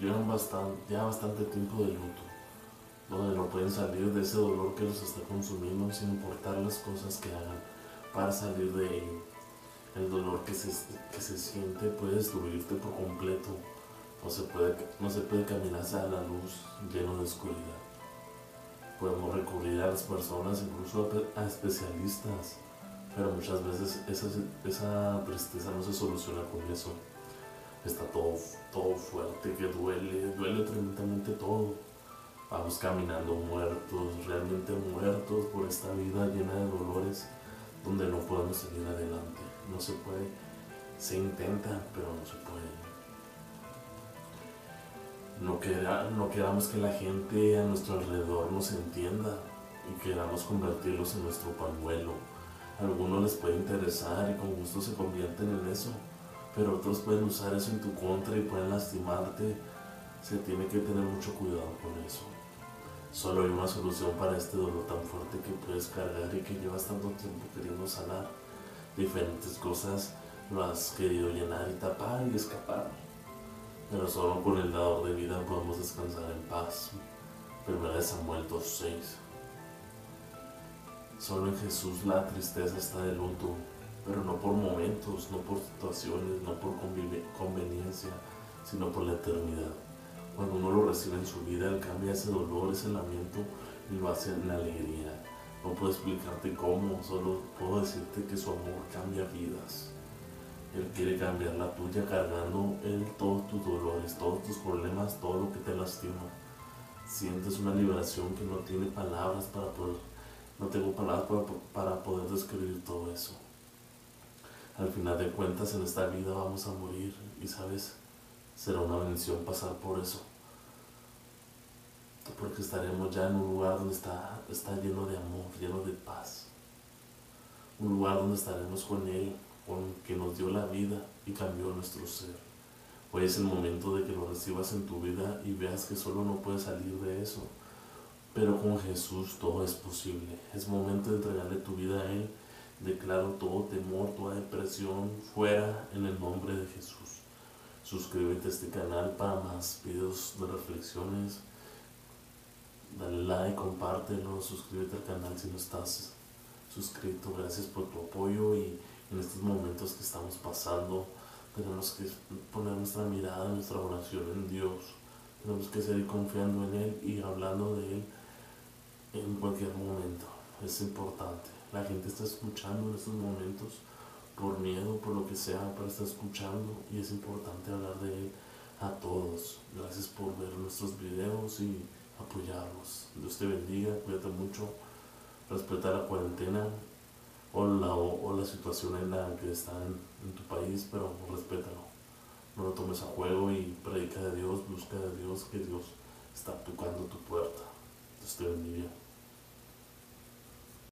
llevan bastante, ya bastante tiempo de luto, donde no pueden salir de ese dolor que los está consumiendo sin importar las cosas que hagan para salir de ello. El dolor que se, que se siente puede destruirte por completo, no se puede, no se puede caminar hacia la luz lleno de oscuridad. Podemos recurrir a las personas, incluso a especialistas, pero muchas veces esa, esa tristeza no se soluciona con eso. Está todo, todo fuerte, que duele, duele tremendamente todo. Vamos caminando muertos, realmente muertos por esta vida llena de dolores donde no podemos seguir adelante. No se puede, se intenta, pero no se puede. No, queda, no queramos que la gente a nuestro alrededor nos entienda y queramos convertirlos en nuestro pañuelo a algunos les puede interesar y con gusto se convierten en eso, pero otros pueden usar eso en tu contra y pueden lastimarte. Se tiene que tener mucho cuidado con eso. Solo hay una solución para este dolor tan fuerte que puedes cargar y que llevas tanto tiempo queriendo sanar. Diferentes cosas lo has querido llenar y tapar y escapar. Pero solo con el dador de vida podemos descansar en paz. Primera de Samuel 2.6 Solo en Jesús la tristeza está de luto, pero no por momentos, no por situaciones, no por conveniencia, sino por la eternidad. Cuando uno lo recibe en su vida, Él cambia ese dolor, ese lamento y lo hace en alegría. No puedo explicarte cómo, solo puedo decirte que su amor cambia vidas. Él quiere cambiar la tuya cargando Él todos tus dolores, todos tus problemas, todo lo que te lastima. Sientes una liberación que no tiene palabras para poder no tengo palabras para, poder describir todo eso. Al final de cuentas, en esta vida vamos a morir y sabes, será una bendición pasar por eso. Porque estaremos ya en un lugar donde está, está lleno de amor, lleno de paz. Un lugar donde estaremos con Él, con que nos dio la vida y cambió nuestro ser. Hoy es el momento de que lo recibas en tu vida y veas que solo no puedes salir de eso pero con Jesús todo es posible. Es momento de entregarle tu vida a Él. Declaro todo temor, toda depresión fuera en el nombre de Jesús. Suscríbete a este canal para más videos de reflexiones. Dale like, compártelo, suscríbete al canal si no estás suscrito. Gracias por tu apoyo y en estos momentos que estamos pasando tenemos que poner nuestra mirada, nuestra oración en Dios. Tenemos que seguir confiando en Él y hablando de Él en cualquier momento. Es importante. La gente está escuchando en estos momentos por miedo, por lo que sea, pero está escuchando y es importante hablar de él a todos. Gracias por ver nuestros videos y apoyarnos. Dios te bendiga, cuídate mucho, respeta la cuarentena o la, o, la situación en la que está en, tu país, pero respétalo. No lo tomes a juego y predica de Dios, busca de Dios, que Dios está tocando tu puerta. Dios te bendiga.